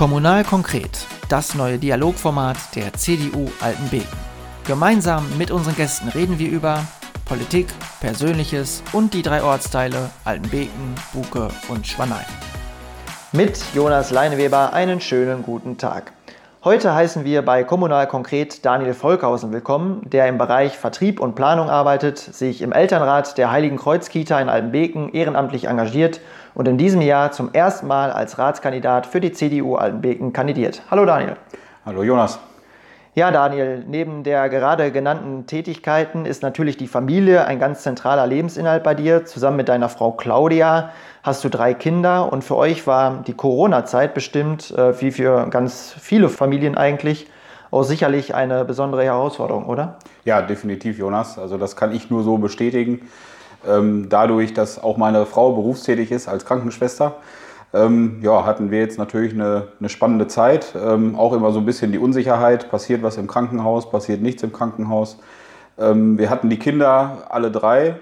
Kommunal konkret, das neue Dialogformat der CDU Altenbeken. Gemeinsam mit unseren Gästen reden wir über Politik, Persönliches und die drei Ortsteile Altenbeken, Buke und Schwanein. Mit Jonas Leineweber einen schönen guten Tag. Heute heißen wir bei Kommunal Konkret Daniel Volkhausen willkommen, der im Bereich Vertrieb und Planung arbeitet, sich im Elternrat der Heiligen Kreuz-Kita in Altenbeken ehrenamtlich engagiert und in diesem Jahr zum ersten Mal als Ratskandidat für die CDU Altenbeken kandidiert. Hallo Daniel. Hallo Jonas. Ja, Daniel, neben der gerade genannten Tätigkeiten ist natürlich die Familie ein ganz zentraler Lebensinhalt bei dir. Zusammen mit deiner Frau Claudia hast du drei Kinder und für euch war die Corona-Zeit bestimmt, äh, wie für ganz viele Familien eigentlich, auch sicherlich eine besondere Herausforderung, oder? Ja, definitiv, Jonas. Also das kann ich nur so bestätigen. Ähm, dadurch, dass auch meine Frau berufstätig ist als Krankenschwester, ähm, ja, hatten wir jetzt natürlich eine, eine spannende Zeit. Ähm, auch immer so ein bisschen die Unsicherheit, passiert was im Krankenhaus, passiert nichts im Krankenhaus. Wir hatten die Kinder alle drei,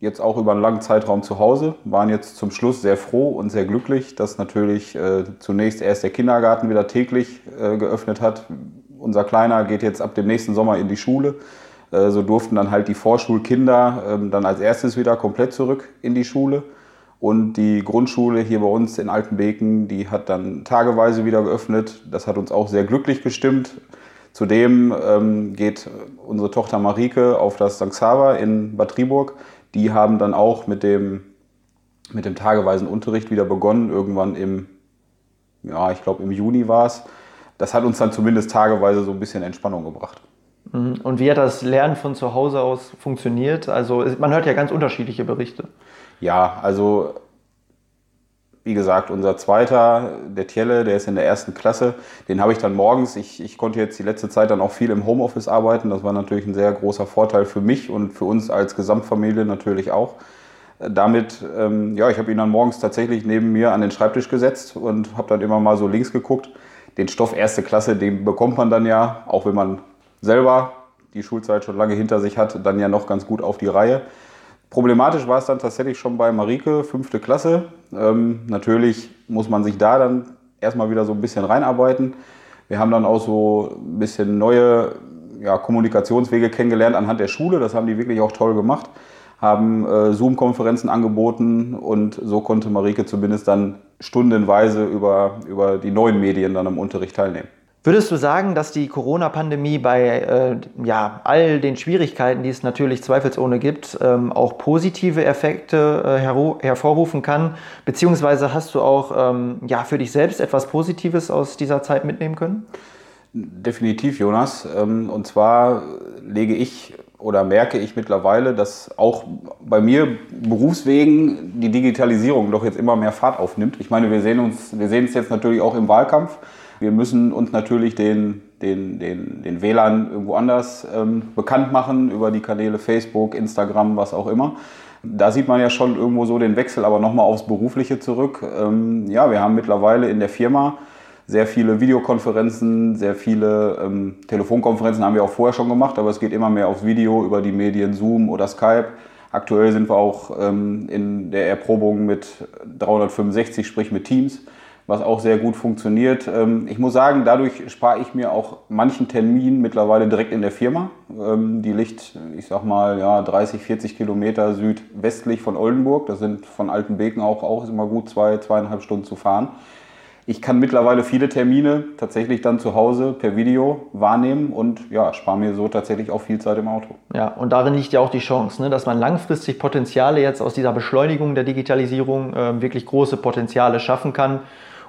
jetzt auch über einen langen Zeitraum zu Hause, waren jetzt zum Schluss sehr froh und sehr glücklich, dass natürlich äh, zunächst erst der Kindergarten wieder täglich äh, geöffnet hat. Unser Kleiner geht jetzt ab dem nächsten Sommer in die Schule. Äh, so durften dann halt die Vorschulkinder ähm, dann als erstes wieder komplett zurück in die Schule. Und die Grundschule hier bei uns in Altenbeken, die hat dann tageweise wieder geöffnet. Das hat uns auch sehr glücklich gestimmt. Zudem ähm, geht unsere Tochter Marike auf das St. Xaver in Bad Triburg. Die haben dann auch mit dem, mit dem tageweisen Unterricht wieder begonnen, irgendwann im, ja, ich glaube im Juni war es. Das hat uns dann zumindest tageweise so ein bisschen Entspannung gebracht. Mhm. Und wie hat das Lernen von zu Hause aus funktioniert? Also man hört ja ganz unterschiedliche Berichte. Ja, also wie gesagt, unser zweiter, der Tjelle, der ist in der ersten Klasse. Den habe ich dann morgens, ich, ich konnte jetzt die letzte Zeit dann auch viel im Homeoffice arbeiten. Das war natürlich ein sehr großer Vorteil für mich und für uns als Gesamtfamilie natürlich auch. Damit, ähm, ja, ich habe ihn dann morgens tatsächlich neben mir an den Schreibtisch gesetzt und habe dann immer mal so links geguckt. Den Stoff erste Klasse, den bekommt man dann ja, auch wenn man selber die Schulzeit schon lange hinter sich hat, dann ja noch ganz gut auf die Reihe. Problematisch war es dann tatsächlich schon bei Marike, fünfte Klasse. Ähm, natürlich muss man sich da dann erstmal wieder so ein bisschen reinarbeiten. Wir haben dann auch so ein bisschen neue ja, Kommunikationswege kennengelernt anhand der Schule. Das haben die wirklich auch toll gemacht. Haben äh, Zoom-Konferenzen angeboten und so konnte Marike zumindest dann stundenweise über, über die neuen Medien dann am Unterricht teilnehmen. Würdest du sagen, dass die Corona-Pandemie bei äh, ja, all den Schwierigkeiten, die es natürlich zweifelsohne gibt, ähm, auch positive Effekte äh, her hervorrufen kann? Beziehungsweise hast du auch ähm, ja, für dich selbst etwas Positives aus dieser Zeit mitnehmen können? Definitiv, Jonas. Ähm, und zwar lege ich oder merke ich mittlerweile, dass auch bei mir berufswegen die Digitalisierung doch jetzt immer mehr Fahrt aufnimmt. Ich meine, wir sehen uns, wir sehen es jetzt natürlich auch im Wahlkampf. Wir müssen uns natürlich den, den, den, den Wählern irgendwo anders ähm, bekannt machen über die Kanäle Facebook, Instagram, was auch immer. Da sieht man ja schon irgendwo so den Wechsel, aber nochmal aufs Berufliche zurück. Ähm, ja, wir haben mittlerweile in der Firma sehr viele Videokonferenzen, sehr viele ähm, Telefonkonferenzen haben wir auch vorher schon gemacht, aber es geht immer mehr aufs Video über die Medien Zoom oder Skype. Aktuell sind wir auch ähm, in der Erprobung mit 365, sprich mit Teams was auch sehr gut funktioniert. Ähm, ich muss sagen, dadurch spare ich mir auch manchen Termin mittlerweile direkt in der Firma. Ähm, die liegt, ich sag mal, ja, 30, 40 Kilometer südwestlich von Oldenburg. Das sind von Altenbeken auch, auch immer gut zwei, zweieinhalb Stunden zu fahren. Ich kann mittlerweile viele Termine tatsächlich dann zu Hause per Video wahrnehmen und ja, spare mir so tatsächlich auch viel Zeit im Auto. Ja, und darin liegt ja auch die Chance, ne, dass man langfristig Potenziale jetzt aus dieser Beschleunigung der Digitalisierung äh, wirklich große Potenziale schaffen kann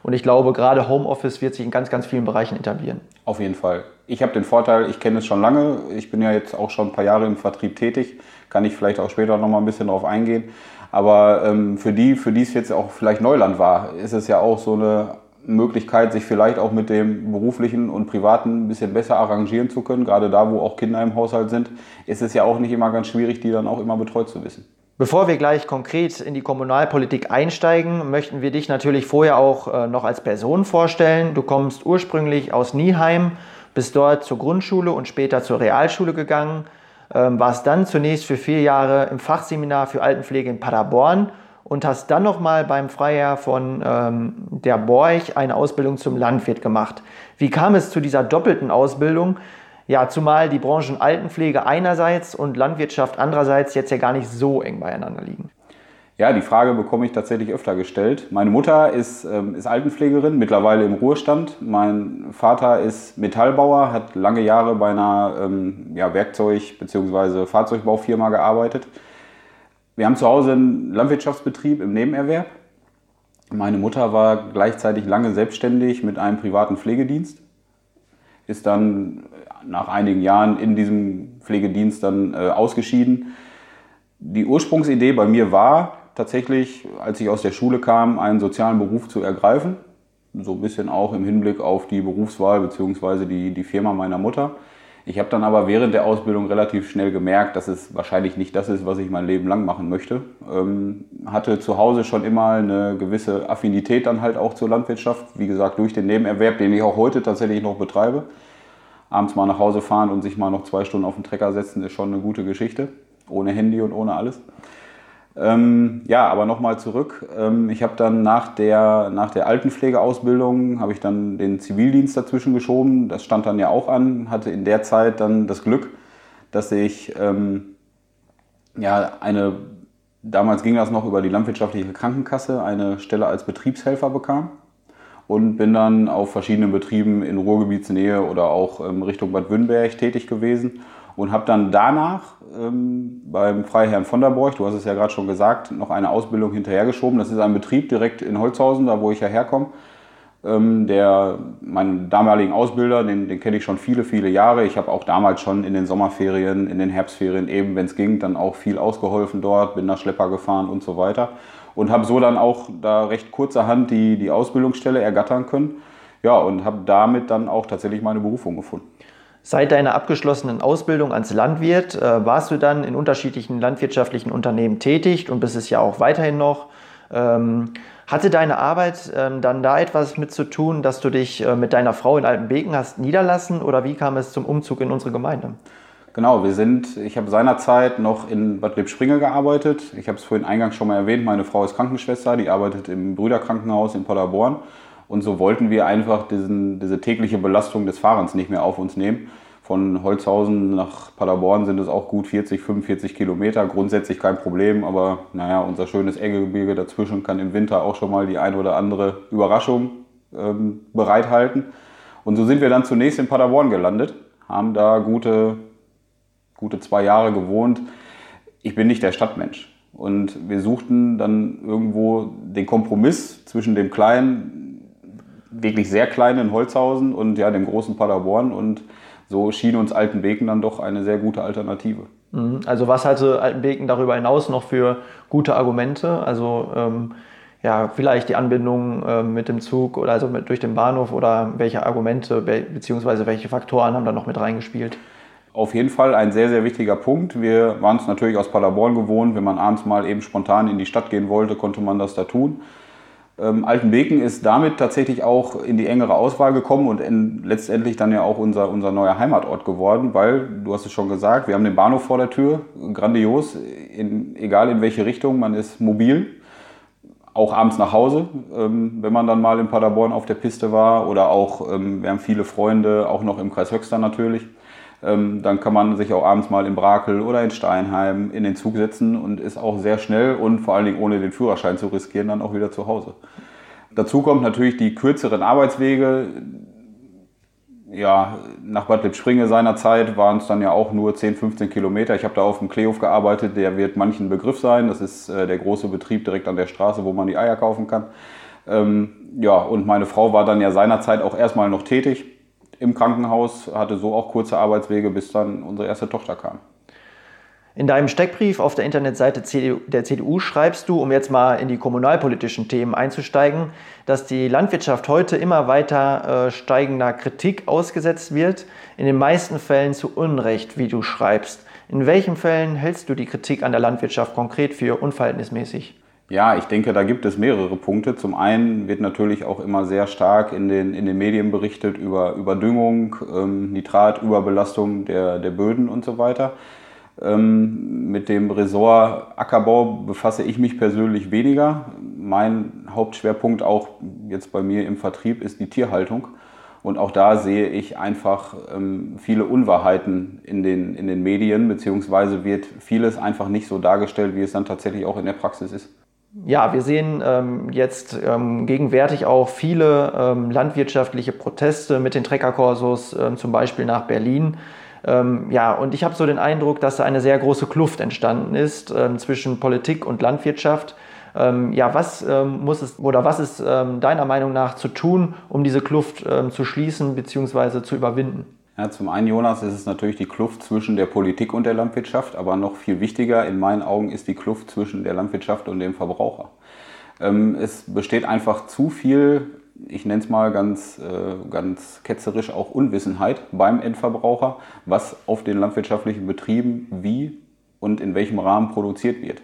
und ich glaube, gerade Homeoffice wird sich in ganz, ganz vielen Bereichen etablieren. Auf jeden Fall. Ich habe den Vorteil, ich kenne es schon lange. Ich bin ja jetzt auch schon ein paar Jahre im Vertrieb tätig. Kann ich vielleicht auch später noch mal ein bisschen darauf eingehen. Aber ähm, für die, für die es jetzt auch vielleicht Neuland war, ist es ja auch so eine Möglichkeit, sich vielleicht auch mit dem beruflichen und privaten ein bisschen besser arrangieren zu können. Gerade da, wo auch Kinder im Haushalt sind, ist es ja auch nicht immer ganz schwierig, die dann auch immer betreut zu wissen. Bevor wir gleich konkret in die Kommunalpolitik einsteigen, möchten wir dich natürlich vorher auch äh, noch als Person vorstellen. Du kommst ursprünglich aus Nieheim, bist dort zur Grundschule und später zur Realschule gegangen, ähm, warst dann zunächst für vier Jahre im Fachseminar für Altenpflege in Paderborn und hast dann nochmal beim Freiherr von ähm, der Borch eine Ausbildung zum Landwirt gemacht. Wie kam es zu dieser doppelten Ausbildung? Ja, zumal die Branchen Altenpflege einerseits und Landwirtschaft andererseits jetzt ja gar nicht so eng beieinander liegen. Ja, die Frage bekomme ich tatsächlich öfter gestellt. Meine Mutter ist, ähm, ist Altenpflegerin, mittlerweile im Ruhestand. Mein Vater ist Metallbauer, hat lange Jahre bei einer ähm, ja, Werkzeug- bzw. Fahrzeugbaufirma gearbeitet. Wir haben zu Hause einen Landwirtschaftsbetrieb im Nebenerwerb. Meine Mutter war gleichzeitig lange selbstständig mit einem privaten Pflegedienst, ist dann nach einigen Jahren in diesem Pflegedienst dann äh, ausgeschieden. Die Ursprungsidee bei mir war tatsächlich, als ich aus der Schule kam, einen sozialen Beruf zu ergreifen. So ein bisschen auch im Hinblick auf die Berufswahl bzw. Die, die Firma meiner Mutter. Ich habe dann aber während der Ausbildung relativ schnell gemerkt, dass es wahrscheinlich nicht das ist, was ich mein Leben lang machen möchte. Ähm, hatte zu Hause schon immer eine gewisse Affinität dann halt auch zur Landwirtschaft. Wie gesagt, durch den Nebenerwerb, den ich auch heute tatsächlich noch betreibe. Abends mal nach Hause fahren und sich mal noch zwei Stunden auf den Trecker setzen, ist schon eine gute Geschichte. Ohne Handy und ohne alles. Ähm, ja, aber nochmal zurück. Ähm, ich habe dann nach der, nach der Altenpflegeausbildung, habe ich dann den Zivildienst dazwischen geschoben. Das stand dann ja auch an. Hatte in der Zeit dann das Glück, dass ich ähm, ja, eine, damals ging das noch über die landwirtschaftliche Krankenkasse, eine Stelle als Betriebshelfer bekam. Und bin dann auf verschiedenen Betrieben in Ruhrgebietsnähe oder auch ähm, Richtung Bad Wünnberg tätig gewesen und habe dann danach ähm, beim Freiherrn von der Borch, du hast es ja gerade schon gesagt, noch eine Ausbildung hinterhergeschoben. Das ist ein Betrieb direkt in Holzhausen, da wo ich ja herkomme. Ähm, der, meinen damaligen Ausbilder, den, den kenne ich schon viele, viele Jahre. Ich habe auch damals schon in den Sommerferien, in den Herbstferien eben, wenn es ging, dann auch viel ausgeholfen dort, bin nach Schlepper gefahren und so weiter. Und habe so dann auch da recht kurzerhand die, die Ausbildungsstelle ergattern können. Ja, und habe damit dann auch tatsächlich meine Berufung gefunden. Seit deiner abgeschlossenen Ausbildung als Landwirt äh, warst du dann in unterschiedlichen landwirtschaftlichen Unternehmen tätig und bist es ja auch weiterhin noch. Ähm, hatte deine Arbeit ähm, dann da etwas mit zu tun, dass du dich äh, mit deiner Frau in Altenbeken hast niederlassen oder wie kam es zum Umzug in unsere Gemeinde? Genau, wir sind, ich habe seinerzeit noch in Bad Lippspringe gearbeitet. Ich habe es vorhin eingangs schon mal erwähnt, meine Frau ist Krankenschwester, die arbeitet im Brüderkrankenhaus in Paderborn. Und so wollten wir einfach diesen, diese tägliche Belastung des Fahrens nicht mehr auf uns nehmen. Von Holzhausen nach Paderborn sind es auch gut 40, 45 Kilometer. Grundsätzlich kein Problem, aber naja, unser schönes Eggegebirge dazwischen kann im Winter auch schon mal die ein oder andere Überraschung ähm, bereithalten. Und so sind wir dann zunächst in Paderborn gelandet, haben da gute, gute zwei Jahre gewohnt. Ich bin nicht der Stadtmensch. Und wir suchten dann irgendwo den Kompromiss zwischen dem kleinen, wirklich sehr kleinen Holzhausen und ja, dem großen Paderborn. Und so schien uns Altenbeken dann doch eine sehr gute Alternative. Mhm. Also was hatte Altenbeken darüber hinaus noch für gute Argumente? Also ähm, ja, vielleicht die Anbindung äh, mit dem Zug oder also mit, durch den Bahnhof oder welche Argumente bzw. welche Faktoren haben da noch mit reingespielt? Auf jeden Fall ein sehr, sehr wichtiger Punkt. Wir waren es natürlich aus Paderborn gewohnt. Wenn man abends mal eben spontan in die Stadt gehen wollte, konnte man das da tun. Ähm, Altenbeken ist damit tatsächlich auch in die engere Auswahl gekommen und in, letztendlich dann ja auch unser, unser neuer Heimatort geworden, weil, du hast es schon gesagt, wir haben den Bahnhof vor der Tür, grandios, in, egal in welche Richtung, man ist mobil, auch abends nach Hause, ähm, wenn man dann mal in Paderborn auf der Piste war oder auch, ähm, wir haben viele Freunde, auch noch im Kreis Höxter natürlich. Ähm, dann kann man sich auch abends mal in Brakel oder in Steinheim in den Zug setzen und ist auch sehr schnell und vor allen Dingen ohne den Führerschein zu riskieren dann auch wieder zu Hause. Dazu kommt natürlich die kürzeren Arbeitswege. Ja, nach Bad Lippspringe seinerzeit waren es dann ja auch nur 10, 15 Kilometer. Ich habe da auf dem Kleehof gearbeitet, der wird manchen Begriff sein. Das ist äh, der große Betrieb direkt an der Straße, wo man die Eier kaufen kann. Ähm, ja, und meine Frau war dann ja seinerzeit auch erstmal noch tätig im Krankenhaus, hatte so auch kurze Arbeitswege, bis dann unsere erste Tochter kam. In deinem Steckbrief auf der Internetseite der CDU schreibst du, um jetzt mal in die kommunalpolitischen Themen einzusteigen, dass die Landwirtschaft heute immer weiter äh, steigender Kritik ausgesetzt wird, in den meisten Fällen zu Unrecht, wie du schreibst. In welchen Fällen hältst du die Kritik an der Landwirtschaft konkret für unverhältnismäßig? Ja, ich denke, da gibt es mehrere Punkte. Zum einen wird natürlich auch immer sehr stark in den, in den Medien berichtet über Überdüngung, ähm, Nitratüberbelastung der, der Böden und so weiter. Ähm, mit dem Ressort Ackerbau befasse ich mich persönlich weniger. Mein Hauptschwerpunkt auch jetzt bei mir im Vertrieb ist die Tierhaltung. Und auch da sehe ich einfach ähm, viele Unwahrheiten in den, in den Medien, beziehungsweise wird vieles einfach nicht so dargestellt, wie es dann tatsächlich auch in der Praxis ist. Ja, wir sehen ähm, jetzt ähm, gegenwärtig auch viele ähm, landwirtschaftliche Proteste mit den Treckerkorsos, ähm, zum Beispiel nach Berlin. Ähm, ja, und ich habe so den Eindruck, dass da eine sehr große Kluft entstanden ist ähm, zwischen Politik und Landwirtschaft. Ähm, ja, was ähm, muss es oder was ist ähm, deiner Meinung nach zu tun, um diese Kluft zu schließen bzw. zu überwinden? Ja, zum einen, Jonas, ist es natürlich die Kluft zwischen der Politik und der Landwirtschaft, aber noch viel wichtiger in meinen Augen ist die Kluft zwischen der Landwirtschaft und dem Verbraucher. es besteht einfach zu viel ich nenne es mal ganz, äh, ganz ketzerisch auch Unwissenheit beim Endverbraucher, was auf den landwirtschaftlichen Betrieben wie und in welchem Rahmen produziert wird.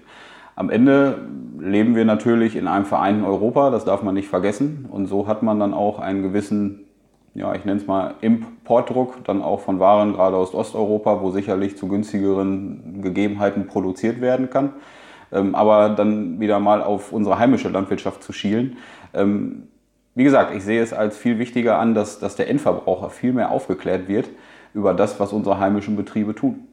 Am Ende leben wir natürlich in einem vereinten Europa, das darf man nicht vergessen. Und so hat man dann auch einen gewissen, ja, ich nenne es mal Importdruck, dann auch von Waren gerade aus Osteuropa, wo sicherlich zu günstigeren Gegebenheiten produziert werden kann. Ähm, aber dann wieder mal auf unsere heimische Landwirtschaft zu schielen ähm, wie gesagt, ich sehe es als viel wichtiger an, dass, dass der Endverbraucher viel mehr aufgeklärt wird über das, was unsere heimischen Betriebe tun.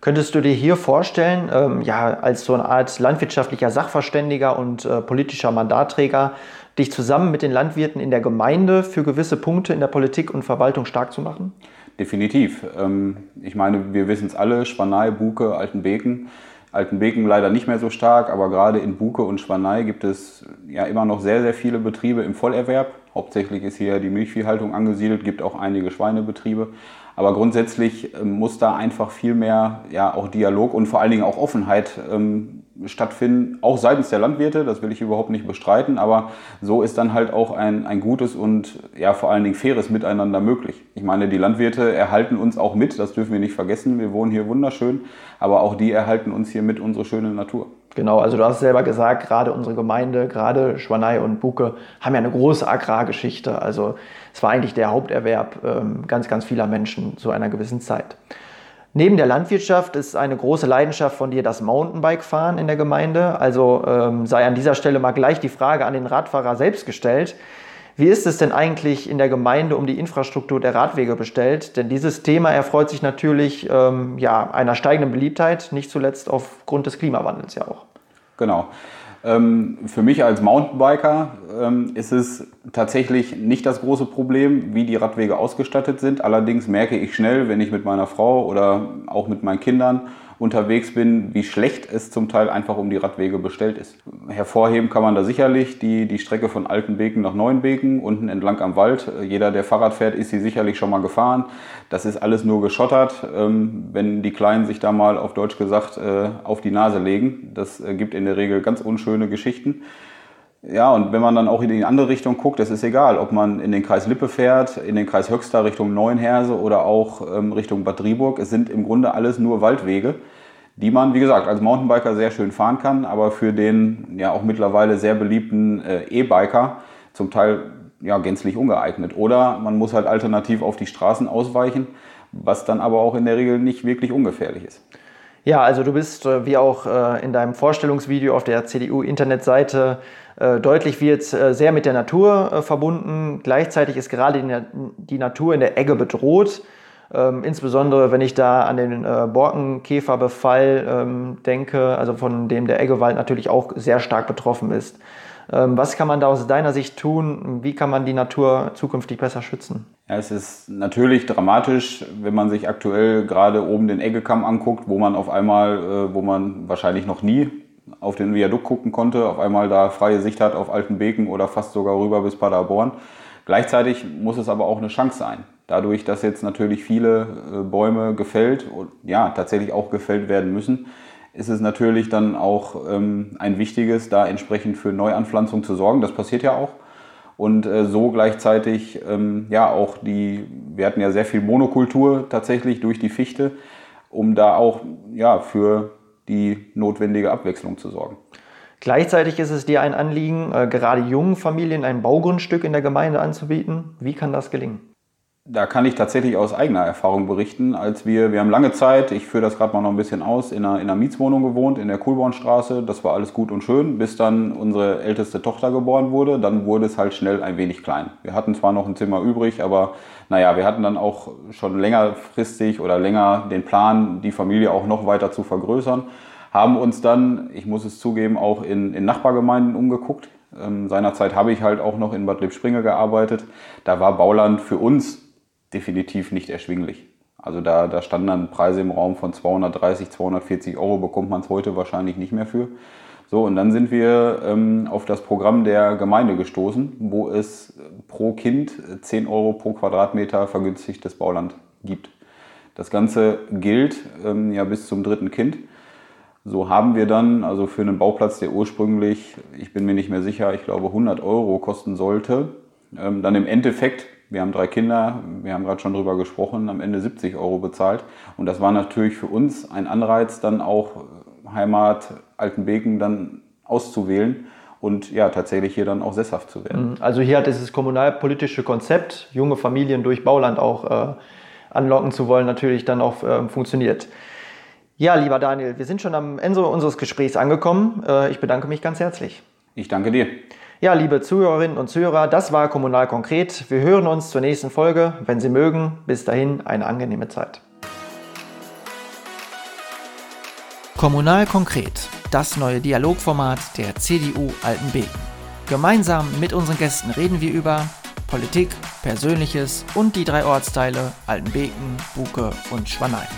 Könntest du dir hier vorstellen, ähm, ja, als so eine Art landwirtschaftlicher Sachverständiger und äh, politischer Mandatträger, dich zusammen mit den Landwirten in der Gemeinde für gewisse Punkte in der Politik und Verwaltung stark zu machen? Definitiv. Ähm, ich meine, wir wissen es alle, Spanei, Buke, Altenbeken Altenbeken leider nicht mehr so stark, aber gerade in Buke und Schwanei gibt es ja immer noch sehr, sehr viele Betriebe im Vollerwerb. Hauptsächlich ist hier die Milchviehhaltung angesiedelt, gibt auch einige Schweinebetriebe. Aber grundsätzlich ähm, muss da einfach viel mehr ja, auch Dialog und vor allen Dingen auch Offenheit ähm, stattfinden, auch seitens der Landwirte, das will ich überhaupt nicht bestreiten, aber so ist dann halt auch ein, ein gutes und ja vor allen Dingen faires Miteinander möglich. Ich meine, die Landwirte erhalten uns auch mit, das dürfen wir nicht vergessen, wir wohnen hier wunderschön, aber auch die erhalten uns hier mit unsere schöne Natur. Genau, also du hast selber gesagt, gerade unsere Gemeinde, gerade Schwanei und Buke haben ja eine große Agrargeschichte. Also es war eigentlich der Haupterwerb ähm, ganz, ganz vieler Menschen zu einer gewissen Zeit. Neben der Landwirtschaft ist eine große Leidenschaft von dir das Mountainbike-Fahren in der Gemeinde. Also ähm, sei an dieser Stelle mal gleich die Frage an den Radfahrer selbst gestellt. Wie ist es denn eigentlich in der Gemeinde um die Infrastruktur der Radwege bestellt? Denn dieses Thema erfreut sich natürlich ähm, ja, einer steigenden Beliebtheit, nicht zuletzt aufgrund des Klimawandels ja auch. Genau. Ähm, für mich als Mountainbiker ähm, ist es tatsächlich nicht das große Problem, wie die Radwege ausgestattet sind. Allerdings merke ich schnell, wenn ich mit meiner Frau oder auch mit meinen Kindern unterwegs bin, wie schlecht es zum Teil einfach um die Radwege bestellt ist. Hervorheben kann man da sicherlich die, die Strecke von Altenbeken nach Neuenbeken, unten entlang am Wald. Jeder, der Fahrrad fährt, ist sie sicherlich schon mal gefahren. Das ist alles nur geschottert, ähm, wenn die Kleinen sich da mal auf Deutsch gesagt äh, auf die Nase legen. Das äh, gibt in der Regel ganz unschöne Geschichten. Ja, und wenn man dann auch in die andere Richtung guckt, es ist egal, ob man in den Kreis Lippe fährt, in den Kreis Höxter Richtung Neuenherse oder auch ähm, Richtung Bad Driburg. Es sind im Grunde alles nur Waldwege, die man, wie gesagt, als Mountainbiker sehr schön fahren kann, aber für den ja auch mittlerweile sehr beliebten äh, E-Biker zum Teil ja gänzlich ungeeignet. Oder man muss halt alternativ auf die Straßen ausweichen, was dann aber auch in der Regel nicht wirklich ungefährlich ist. Ja, also du bist, äh, wie auch äh, in deinem Vorstellungsvideo auf der CDU-Internetseite äh, deutlich wird, sehr mit der Natur verbunden. Gleichzeitig ist gerade die Natur in der Egge bedroht. Ähm, insbesondere wenn ich da an den Borkenkäferbefall ähm, denke, also von dem der Eggewald natürlich auch sehr stark betroffen ist. Ähm, was kann man da aus deiner Sicht tun? Wie kann man die Natur zukünftig besser schützen? Ja, es ist natürlich dramatisch, wenn man sich aktuell gerade oben den Eggekamm anguckt, wo man auf einmal, äh, wo man wahrscheinlich noch nie auf den Viadukt gucken konnte, auf einmal da freie Sicht hat auf Altenbeken oder fast sogar rüber bis Paderborn. Gleichzeitig muss es aber auch eine Chance sein. Dadurch, dass jetzt natürlich viele äh, Bäume gefällt und ja, tatsächlich auch gefällt werden müssen, ist es natürlich dann auch ähm, ein wichtiges, da entsprechend für Neuanpflanzung zu sorgen. Das passiert ja auch. Und äh, so gleichzeitig, ähm, ja, auch die, wir hatten ja sehr viel Monokultur tatsächlich durch die Fichte, um da auch ja, für die notwendige Abwechslung zu sorgen. Gleichzeitig ist es dir ein Anliegen, äh, gerade jungen Familien ein Baugrundstück in der Gemeinde anzubieten. Wie kann das gelingen? Da kann ich tatsächlich aus eigener Erfahrung berichten, als wir, wir haben lange Zeit, ich führe das gerade mal noch ein bisschen aus, in einer, in einer Mietswohnung gewohnt, in der Kuhlbornstraße. Das war alles gut und schön, bis dann unsere älteste Tochter geboren wurde. Dann wurde es halt schnell ein wenig klein. Wir hatten zwar noch ein Zimmer übrig, aber naja, wir hatten dann auch schon längerfristig oder länger den Plan, die Familie auch noch weiter zu vergrößern. Haben uns dann, ich muss es zugeben, auch in, in Nachbargemeinden umgeguckt. Ähm, seinerzeit habe ich halt auch noch in Bad Lippspringe gearbeitet. Da war Bauland für uns definitiv nicht erschwinglich. Also da, da standen dann Preise im Raum von 230, 240 Euro, bekommt man es heute wahrscheinlich nicht mehr für. So, und dann sind wir ähm, auf das Programm der Gemeinde gestoßen, wo es pro Kind 10 Euro pro Quadratmeter vergünstigtes Bauland gibt. Das Ganze gilt ähm, ja bis zum dritten Kind. So haben wir dann, also für einen Bauplatz, der ursprünglich, ich bin mir nicht mehr sicher, ich glaube 100 Euro kosten sollte, ähm, dann im Endeffekt wir haben drei Kinder, wir haben gerade schon drüber gesprochen, am Ende 70 Euro bezahlt. Und das war natürlich für uns ein Anreiz, dann auch Heimat Altenbeken dann auszuwählen und ja, tatsächlich hier dann auch sesshaft zu werden. Mhm. Also hier hat dieses kommunalpolitische Konzept, junge Familien durch Bauland auch äh, anlocken zu wollen, natürlich dann auch äh, funktioniert. Ja, lieber Daniel, wir sind schon am Ende unseres Gesprächs angekommen. Äh, ich bedanke mich ganz herzlich. Ich danke dir. Ja, liebe Zuhörerinnen und Zuhörer, das war Kommunal konkret. Wir hören uns zur nächsten Folge. Wenn Sie mögen, bis dahin eine angenehme Zeit. Kommunal konkret, das neue Dialogformat der CDU Altenbeken. Gemeinsam mit unseren Gästen reden wir über Politik, Persönliches und die drei Ortsteile Altenbeken, Buke und Schwanein.